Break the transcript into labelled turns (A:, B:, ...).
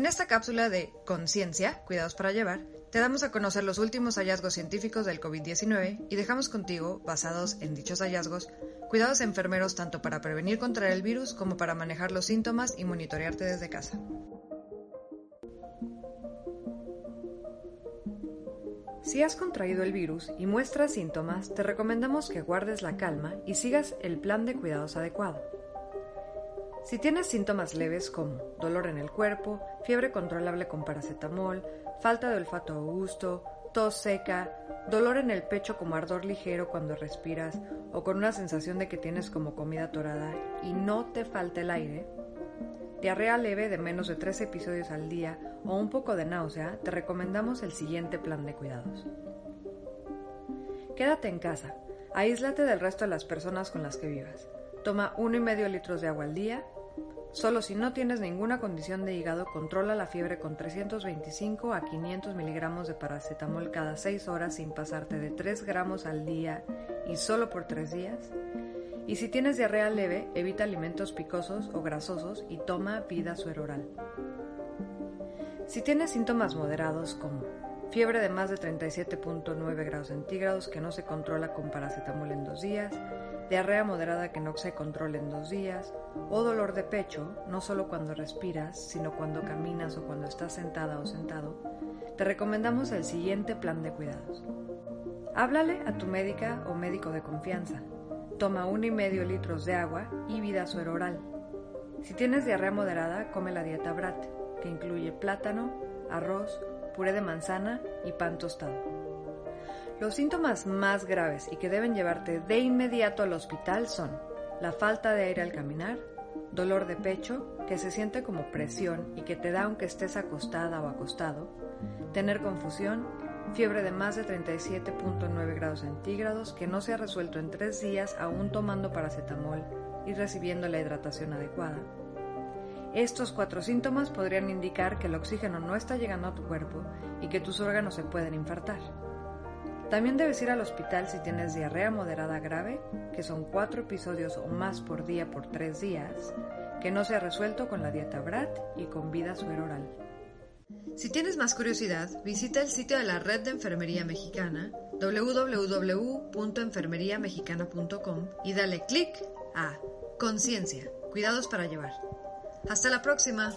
A: En esta cápsula de Conciencia, Cuidados para Llevar, te damos a conocer los últimos hallazgos científicos del COVID-19 y dejamos contigo, basados en dichos hallazgos, cuidados enfermeros tanto para prevenir contra el virus como para manejar los síntomas y monitorearte desde casa. Si has contraído el virus y muestras síntomas, te recomendamos que guardes la calma y sigas el plan de cuidados adecuado. Si tienes síntomas leves como dolor en el cuerpo, fiebre controlable con paracetamol, falta de olfato o gusto, tos seca, dolor en el pecho como ardor ligero cuando respiras o con una sensación de que tienes como comida atorada y no te falta el aire, diarrea leve de menos de 3 episodios al día o un poco de náusea, te recomendamos el siguiente plan de cuidados. Quédate en casa, aíslate del resto de las personas con las que vivas. Toma 1,5 litros de agua al día. Solo si no tienes ninguna condición de hígado, controla la fiebre con 325 a 500 miligramos de paracetamol cada 6 horas sin pasarte de 3 gramos al día y solo por 3 días. Y si tienes diarrea leve, evita alimentos picosos o grasosos y toma vida sueroral. Si tienes síntomas moderados como fiebre de más de 37.9 grados centígrados que no se controla con paracetamol en dos días, diarrea moderada que no se controla en dos días, o dolor de pecho, no solo cuando respiras, sino cuando caminas o cuando estás sentada o sentado, te recomendamos el siguiente plan de cuidados. Háblale a tu médica o médico de confianza. Toma uno y medio litros de agua y vida suero oral. Si tienes diarrea moderada, come la dieta BRAT, que incluye plátano, arroz, puré de manzana y pan tostado. Los síntomas más graves y que deben llevarte de inmediato al hospital son la falta de aire al caminar, dolor de pecho, que se siente como presión y que te da aunque estés acostada o acostado, tener confusión, fiebre de más de 37.9 grados centígrados que no se ha resuelto en tres días aún tomando paracetamol y recibiendo la hidratación adecuada. Estos cuatro síntomas podrían indicar que el oxígeno no está llegando a tu cuerpo y que tus órganos se pueden infartar. También debes ir al hospital si tienes diarrea moderada grave, que son cuatro episodios o más por día por tres días, que no se ha resuelto con la dieta BRAT y con vida sueroral. Si tienes más curiosidad, visita el sitio de la Red de Enfermería Mexicana, www.enfermeriamexicana.com y dale clic a Conciencia, cuidados para llevar. Hasta la próxima.